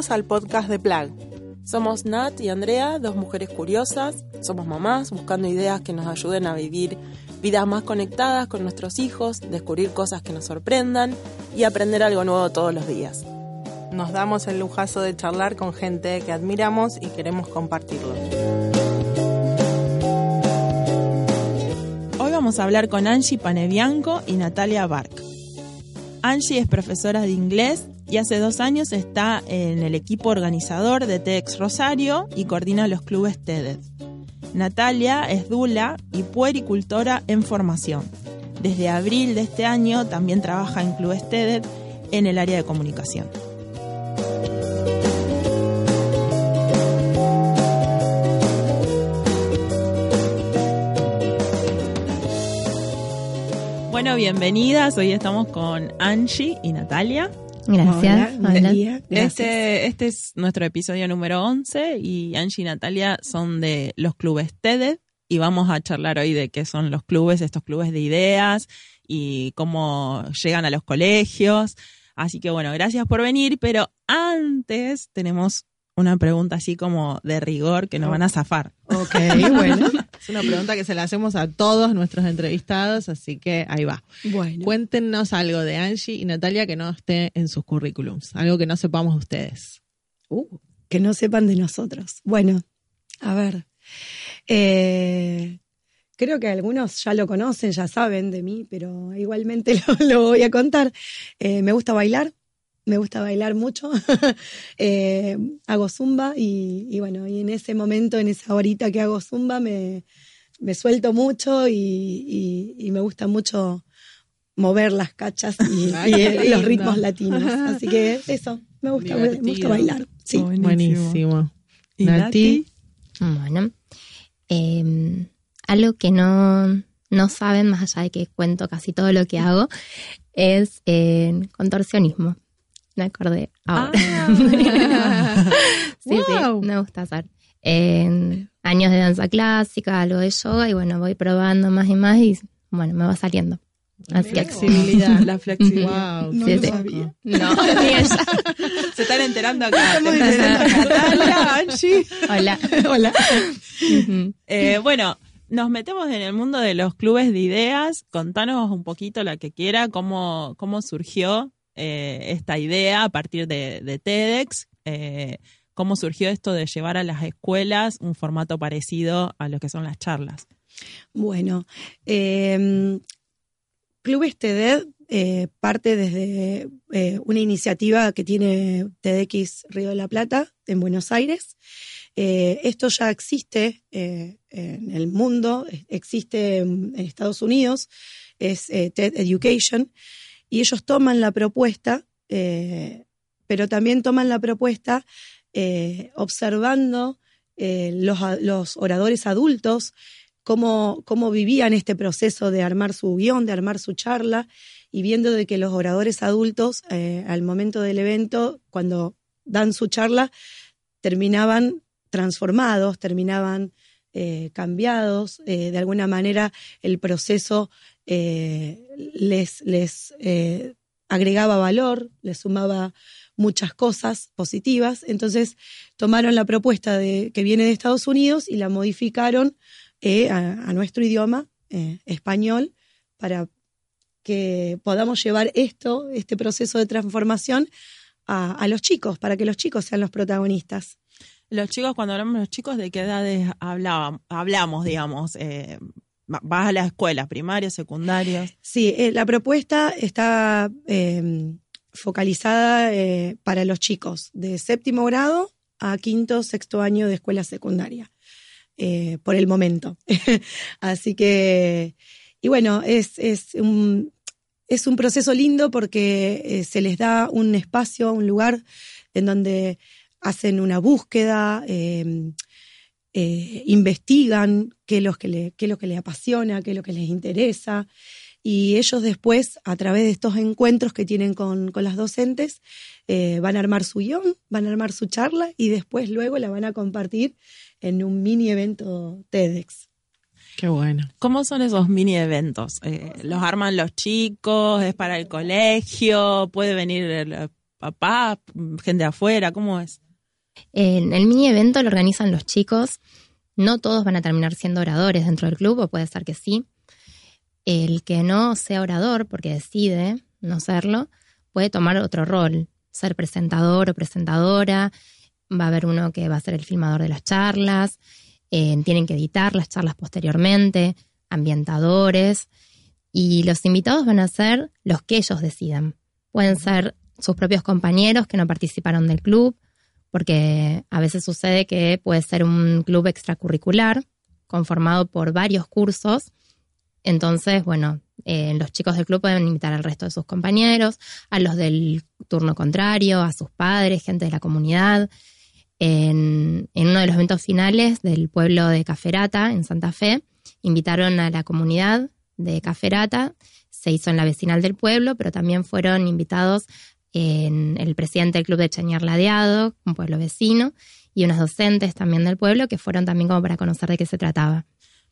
Bienvenidos al podcast de Plag. Somos Nat y Andrea, dos mujeres curiosas. Somos mamás buscando ideas que nos ayuden a vivir vidas más conectadas con nuestros hijos, descubrir cosas que nos sorprendan y aprender algo nuevo todos los días. Nos damos el lujazo de charlar con gente que admiramos y queremos compartirlo. Hoy vamos a hablar con Angie Panebianco y Natalia Bark. Angie es profesora de inglés y hace dos años está en el equipo organizador de TEDx Rosario y coordina los clubes TEDx. Natalia es dula y puericultora en formación. Desde abril de este año también trabaja en clubes TEDx en el área de comunicación. Bueno, bienvenidas. Hoy estamos con Angie y Natalia. Gracias. Este, este es nuestro episodio número 11 y Angie y Natalia son de los clubes TED y vamos a charlar hoy de qué son los clubes, estos clubes de ideas y cómo llegan a los colegios. Así que bueno, gracias por venir, pero antes tenemos una pregunta así como de rigor que nos van a zafar. Ok, bueno. es una pregunta que se la hacemos a todos nuestros entrevistados, así que ahí va. Bueno. Cuéntenos algo de Angie y Natalia que no esté en sus currículums, algo que no sepamos de ustedes. Uh, que no sepan de nosotros. Bueno, a ver. Eh, creo que algunos ya lo conocen, ya saben de mí, pero igualmente lo, voy a contar. Eh, me gusta bailar, me gusta bailar mucho, eh, hago zumba y, bueno, y en ese momento, en esa horita que hago zumba, me, suelto mucho y, me gusta mucho mover las cachas y, los ritmos latinos. Así que eso, me gusta, bailar. Sí. Buenísimo. ¿Y Nati? Bueno, em, algo que no, no saben, más allá de que cuento casi todo lo que hago, es eh, contorsionismo me acordé ahora. Ah. sí, sí, me gusta hacer. años de danza clásica, algo de yoga y bueno, voy probando más y más y bueno, me va saliendo. Así flexibilidad, la flexibilidad. Wow, no lo sabía. No, Se están enterando acá. Natalia, Angie. Hola. Hola. Eh, bueno, nos metemos en el mundo de los clubes de ideas. Contanos un poquito la que quiera, cómo, cómo surgió eh, esta idea a partir de, TEDx. Eh, ¿Cómo surgió esto de llevar a las escuelas un formato parecido a lo que son las charlas? Bueno, em, Clubes TED eh, parte desde una iniciativa que tiene TEDx Río de la Plata en Buenos Aires. esto ya existe en el mundo, existe en Estados Unidos, es TED Education y ellos toman la propuesta, eh, pero también toman la propuesta eh, observando eh, los, oradores adultos, cómo, cómo, vivían este proceso de armar su guion, de armar su charla, y viendo de que los oradores adultos, al momento del evento, cuando dan su charla, terminaban transformados, terminaban cambiados, de alguna manera el proceso eh, les, les eh, agregaba valor, les sumaba muchas cosas positivas. Entonces tomaron la propuesta que viene de Estados Unidos y la modificaron eh, a, nuestro idioma, español, para que podamos llevar esto, este proceso de transformación, a, los chicos, para que los chicos sean los protagonistas. Los chicos, cuando hablamos de los chicos, ¿de qué edades hablamos, digamos? Vas a la escuela, primaria, secundaria. Sí, eh, la propuesta está em, focalizada eh, para los chicos de séptimo grado a quinto, sexto año de escuela secundaria, eh, por el momento. Así que, y bueno, es, es, un, es un proceso lindo porque se les da un espacio, un lugar en donde hacen una búsqueda em, eh, investigan qué es, lo que le, qué es lo que les apasiona, qué es lo que les interesa. Y ellos después, a través de estos encuentros que tienen con, las docentes, eh, van a armar su guion, van a armar su charla y después luego la van a compartir en un mini evento TEDx. Qué bueno. ¿Cómo son esos mini eventos? Eh, ¿Los arman los chicos? ¿Es para el colegio? ¿Puede venir papás, gente de afuera? ¿Cómo es? En el mini evento lo organizan los chicos. No todos van a terminar siendo oradores dentro del club, o puede ser que sí. El que no sea orador, porque decide no serlo, puede tomar otro rol, ser presentador o presentadora. Va a haber uno que va a ser el filmador de las charlas. Eh, tienen que editar las charlas posteriormente, ambientadores. Y los invitados van a ser los que ellos decidan. Pueden ser sus propios compañeros que no participaron del club, porque a veces sucede que puede ser un club extracurricular conformado por varios cursos. Entonces, bueno, eh, los chicos del club pueden invitar al resto de sus compañeros, a los del turno contrario, a sus padres, gente de la comunidad. En, en uno de los eventos finales del pueblo de Caferata, en Santa Fe, invitaron a la comunidad de Caferata, se hizo en la vecinal del pueblo, pero también fueron invitados en el presidente del club de Chañar Ladeado, un pueblo vecino, y unas docentes también del pueblo que fueron también como para conocer de qué se trataba.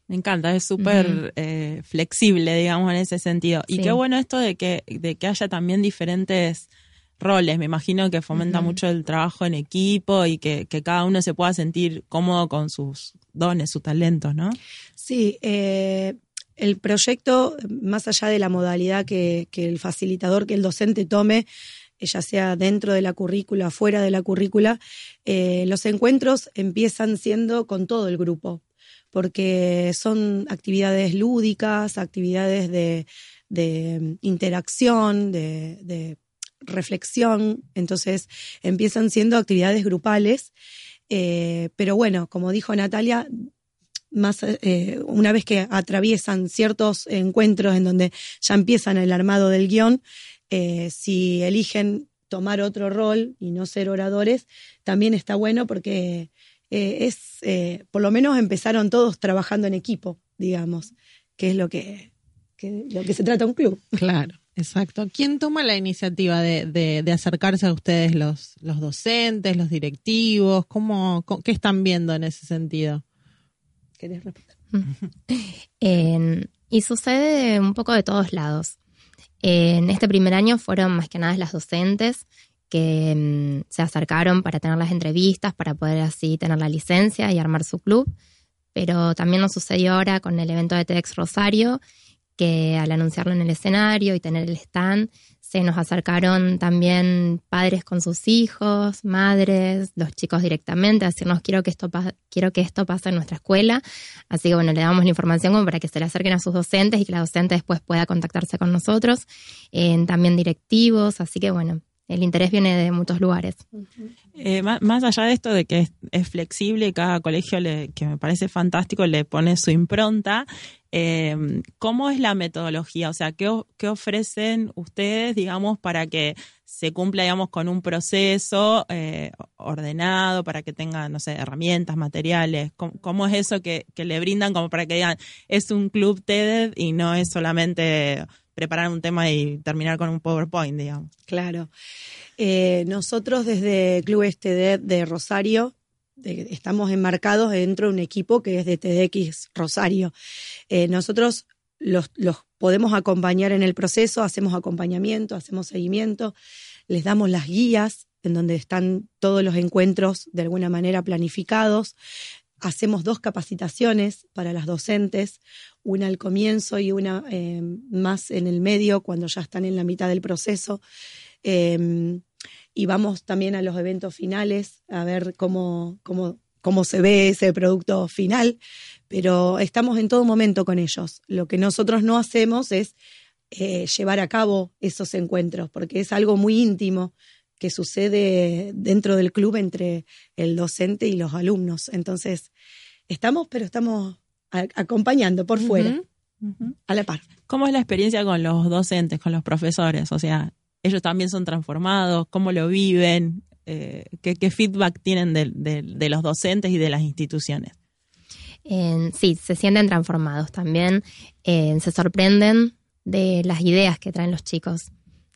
Me encanta, es súper eh, flexible, digamos, en ese sentido. Y qué bueno esto de que, de que haya también diferentes roles. Me imagino que fomenta mucho el trabajo en equipo y que, cada uno se pueda sentir cómodo con sus dones, sus talentos, ¿no? Sí, eh, el proyecto, más allá de la modalidad que, que el facilitador, que el docente tome, ya sea dentro de la currícula, fuera de la currícula, eh, los encuentros empiezan siendo con todo el grupo, porque son actividades lúdicas, actividades de, interacción, de, reflexión, entonces empiezan siendo actividades grupales, eh, pero bueno, como dijo Natalia, más eh, una vez que atraviesan ciertos encuentros en donde ya empiezan el armado del guion, eh, si eligen tomar otro rol y no ser oradores, también está bueno porque eh, es, eh, por lo menos empezaron todos trabajando en equipo, digamos, que es lo que, lo que se trata un club. Claro. Exacto. ¿Quién toma la iniciativa de, de, acercarse a ustedes, los, los docentes, los directivos? ¿Cómo, ¿Qué están viendo en ese sentido? ¿Querés repetir? y sucede un poco de todos lados. En este primer año fueron más que nada las docentes que mm, se acercaron para tener las entrevistas, para poder así tener la licencia y armar su club. Pero también nos sucedió ahora con el evento de TEDx Rosario, que al anunciarlo en el escenario y tener el stand, se nos acercaron también padres con sus hijos, madres, los chicos directamente, a decirnos quiero que esto quiero que esto pase en nuestra escuela. Así que bueno, le damos la información como para que se le acerquen a sus docentes y que la docente después pueda contactarse con nosotros. también directivos, así que bueno, el interés viene de muchos lugares. Eh, más, allá de esto de que es, flexible, cada colegio, le, que me parece fantástico, le pone su impronta, eh, ¿cómo es la metodología? O sea, ¿qué, ¿qué, ofrecen ustedes, digamos, para que se cumpla, digamos, con un proceso eh, ordenado, para que tengan, no sé, herramientas, materiales? ¿Cómo, es eso que, que, le brindan como para que digan, es un club TED y no es solamente preparar un tema y terminar con un PowerPoint, digamos. Claro. Eh, nosotros desde Club Este de Rosario estamos enmarcados dentro de un equipo que es de TDX Rosario. Eh, nosotros los, podemos acompañar en el proceso, hacemos acompañamiento, hacemos seguimiento, les damos las guías en donde están todos los encuentros de alguna manera planificados. Hacemos dos capacitaciones para las docentes, una al comienzo y una eh, más en el medio, cuando ya están en la mitad del proceso. Em, y vamos también a los eventos finales a ver cómo, cómo, cómo se ve ese producto final, pero estamos en todo momento con ellos. Lo que nosotros no hacemos es eh, llevar a cabo esos encuentros, porque es algo muy íntimo que sucede dentro del club entre el docente y los alumnos. Entonces, estamos, pero estamos acompañando por fuera, a la par. ¿Cómo es la experiencia con los docentes, con los profesores? O sea, ellos también son transformados, cómo lo viven, eh, ¿qué, feedback tienen de, los docentes y de las instituciones. sí, se sienten transformados también, se sorprenden de las ideas que traen los chicos,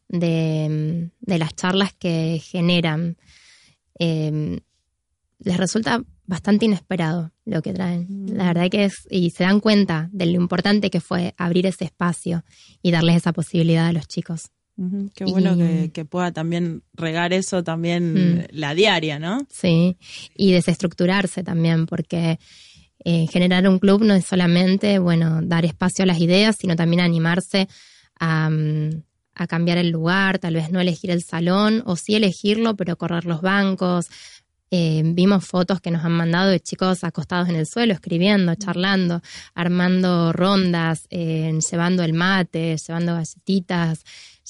de, las charlas que generan. Em, les resulta bastante inesperado lo que traen. Mm. La verdad que es, y se dan cuenta de lo importante que fue abrir ese espacio y darles esa posibilidad a los chicos. Qué bueno que, pueda también regar eso también mm. la diaria, ¿no? Sí, y desestructurarse también, porque eh, generar un club no es solamente, bueno, dar espacio a las ideas, sino también animarse a, mm, a cambiar el lugar, tal vez no elegir el salón, o sí elegirlo, pero correr los bancos, eh, vimos fotos que nos han mandado de chicos acostados en el suelo, escribiendo, charlando, armando rondas, eh, llevando el mate, llevando galletitas,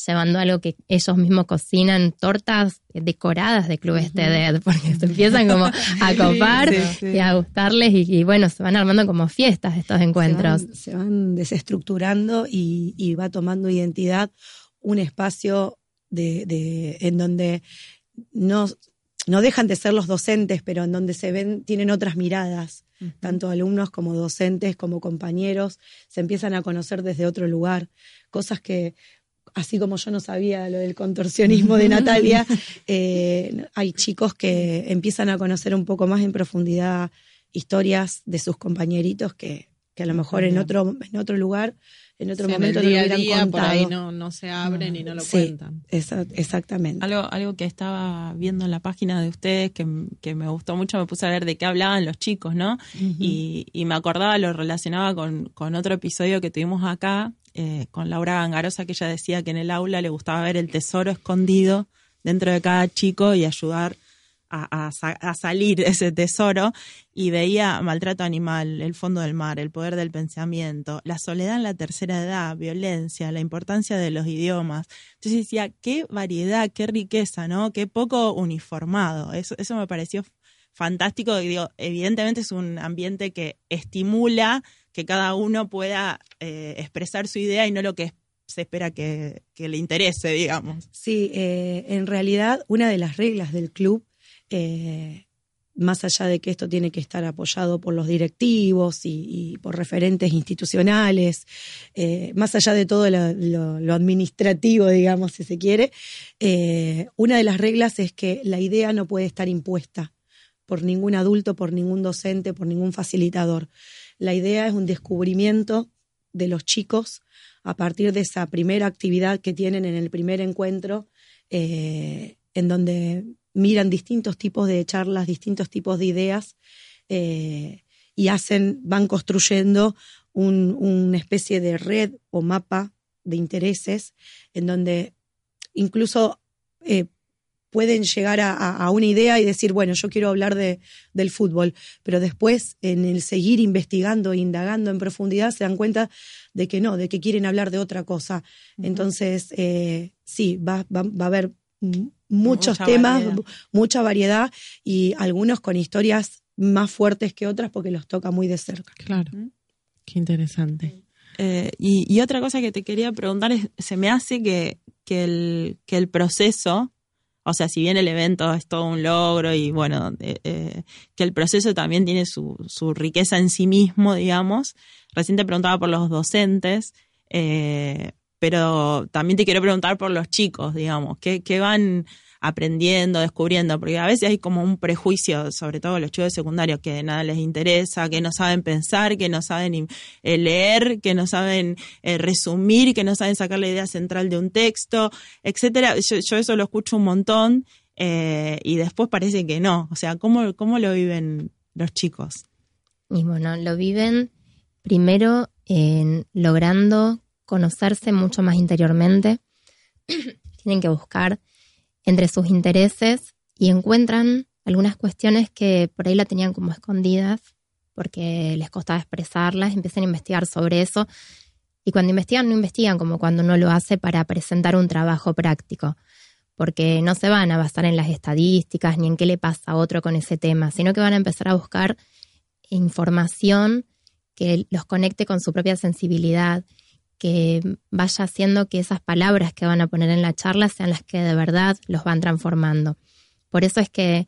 llevando algo que ellos mismos cocinan, tortas decoradas de clubes de TED, porque se empiezan como a copar y a gustarles y, bueno, se van armando como fiestas estos encuentros. Se van, desestructurando y, va tomando identidad un espacio de, en donde no no dejan de ser los docentes, pero en donde se ven, tienen otras miradas, tanto alumnos como docentes, como compañeros, se empiezan a conocer desde otro lugar, cosas que, así como yo no sabía lo del contorsionismo de Natalia, eh, hay chicos que empiezan a conocer un poco más en profundidad historias de sus compañeritos que, que a lo mejor en otro, en otro lugar en otro momento no lo hubieran Por ahí no, se abren y no lo cuentan. exactamente. Algo, algo que estaba viendo en la página de ustedes que, me gustó mucho, me puse a ver de qué hablaban los chicos, ¿no? y, me acordaba, lo relacionaba con, con otro episodio que tuvimos acá, eh, con Laura Gangarosa, que ella decía que en el aula le gustaba ver el tesoro escondido dentro de cada chico y ayudar a, salir ese tesoro y veía maltrato animal, el fondo del mar, el poder del pensamiento, la soledad en la tercera edad, violencia, la importancia de los idiomas. Entonces decía, qué variedad, qué riqueza, ¿no? Qué poco uniformado. Eso, eso me pareció fantástico. Evidentemente es un ambiente que estimula que cada uno pueda eh, expresar su idea y no lo que se espera que, le interese, digamos. Sí, eh, en realidad una de las reglas del club eh, más allá de que esto tiene que estar apoyado por los directivos y, por referentes institucionales, eh, más allá de todo lo, administrativo, digamos, si se quiere, eh, una de las reglas es que la idea no puede estar impuesta por ningún adulto, por ningún docente, por ningún facilitador. La idea es un descubrimiento de los chicos a partir de esa primera actividad que tienen en el primer encuentro, en donde miran distintos tipos de charlas, distintos tipos de ideas eh, y hacen, van construyendo una especie de red o mapa de intereses en donde incluso eh, pueden llegar a, una idea y decir, bueno, yo quiero hablar de, del fútbol, pero después en el seguir investigando, indagando en profundidad, se dan cuenta de que no, de que quieren hablar de otra cosa. Entonces, eh, sí, va, va, va, a haber muchos temas, mucha variedad y algunos con historias más fuertes que otras porque los toca muy de cerca. Claro, qué interesante. Eh, y, otra cosa que te quería preguntar es, se me hace que, que, el, que el proceso, o sea, si bien el evento es todo un logro y bueno, eh, eh, que el proceso también tiene su, su, riqueza en sí mismo, digamos. Recién te preguntaba por los docentes, pero también te quiero preguntar por los chicos, digamos, ¿qué, qué van aprendiendo, descubriendo? Porque a veces hay como un prejuicio, sobre todo los chicos de secundario, que de nada les interesa, que no saben pensar, que no saben eh, leer, que no saben eh, resumir, que no saben sacar la idea central de un texto, etcétera. Yo, eso lo escucho un montón eh, y después parece que no. O sea, ¿cómo, cómo lo viven los chicos? Y bueno, lo viven primero en logrando conocerse mucho más interiormente, tienen que buscar entre sus intereses y encuentran algunas cuestiones que por ahí la tenían como escondidas porque les costaba expresarlas, empiezan a investigar sobre eso. Y cuando investigan no investigan como cuando uno lo hace para presentar un trabajo práctico, porque no se van a basar en las estadísticas ni en qué le pasa a otro con ese tema, sino que van a empezar a buscar información que los conecte con su propia sensibilidad que vaya haciendo que esas palabras que van a poner en la charla sean las que de verdad los van transformando. Por eso es que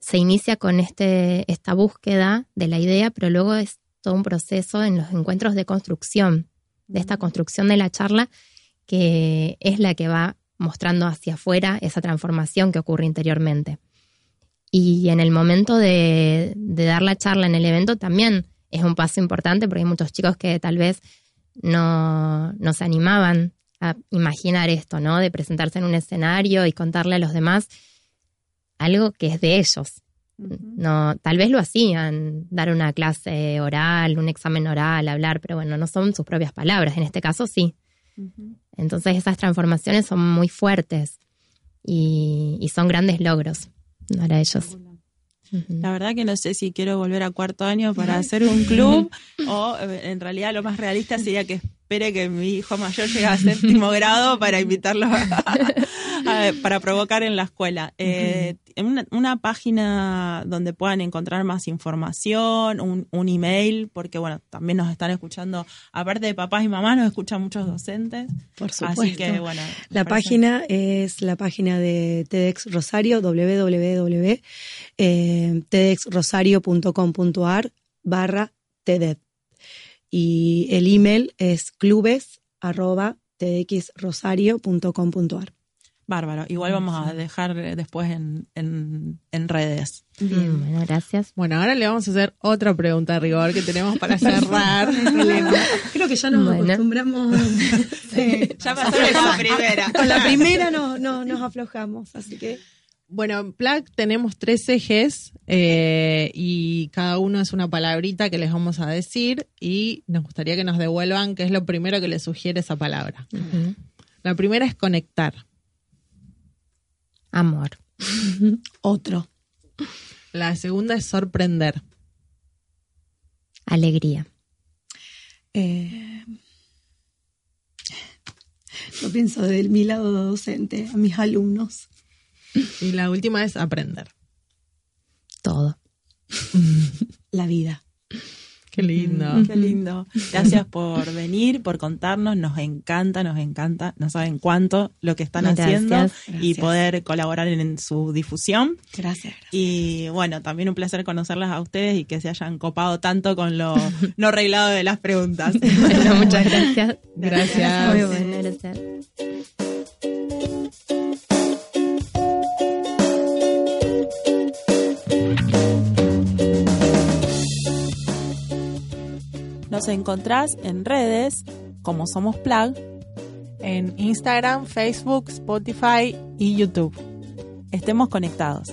se inicia con este, esta búsqueda de la idea, pero luego es todo un proceso en los encuentros de construcción, de esta construcción de la charla, que es la que va mostrando hacia afuera esa transformación que ocurre interiormente. Y en el momento de, de dar la charla en el evento también es un paso importante porque hay muchos chicos que tal vez no, no se animaban a imaginar esto, ¿no? De presentarse en un escenario y contarle a los demás algo que es de ellos. No, tal vez lo hacían, dar una clase oral, un examen oral, hablar, pero bueno, no son sus propias palabras. En este caso sí. Entonces esas transformaciones son muy fuertes y, son grandes logros para ellos. La verdad que no sé si quiero volver a cuarto año para hacer un club o eh, en realidad lo más realista sería que espere que mi hijo mayor llegue a séptimo grado para invitarlo para provocar en la escuela. Eh, una, una, página donde puedan encontrar más información, un, un, email, porque bueno, también nos están escuchando, aparte de papás y mamás, nos escuchan muchos docentes. Por supuesto. Así que bueno. La página es la página de TEDx Rosario, www.tedxrosario.com.ar barra TEDx y el email es clubes Bárbaro. Igual vamos a dejar después en, en, redes. Bien, bueno, gracias. Bueno, ahora le vamos a hacer otra pregunta de rigor que tenemos para cerrar. Creo que ya nos acostumbramos. Ya pasó la primera. Con la primera no, no, nos aflojamos, así que... Bueno, en PLAC tenemos tres ejes eh, y cada uno es una palabrita que les vamos a decir y nos gustaría que nos devuelvan qué es lo primero que les sugiere esa palabra. La primera es conectar. Amor. Otro. La segunda es sorprender. Alegría. Eh, yo pienso de mi lado docente, a mis alumnos. Y la última es aprender. Todo. La vida. Qué lindo. Mm, qué lindo. Gracias por venir, por contarnos. Nos encanta, nos encanta. No saben cuánto lo que están haciendo y poder colaborar en, su difusión. Gracias, Y bueno, también un placer conocerlas a ustedes y que se hayan copado tanto con lo no arreglado de las preguntas. bueno, muchas gracias. Gracias. gracias. Nos encontrás en redes como Somos Plug, en Instagram, Facebook, Spotify y YouTube. Estemos conectados.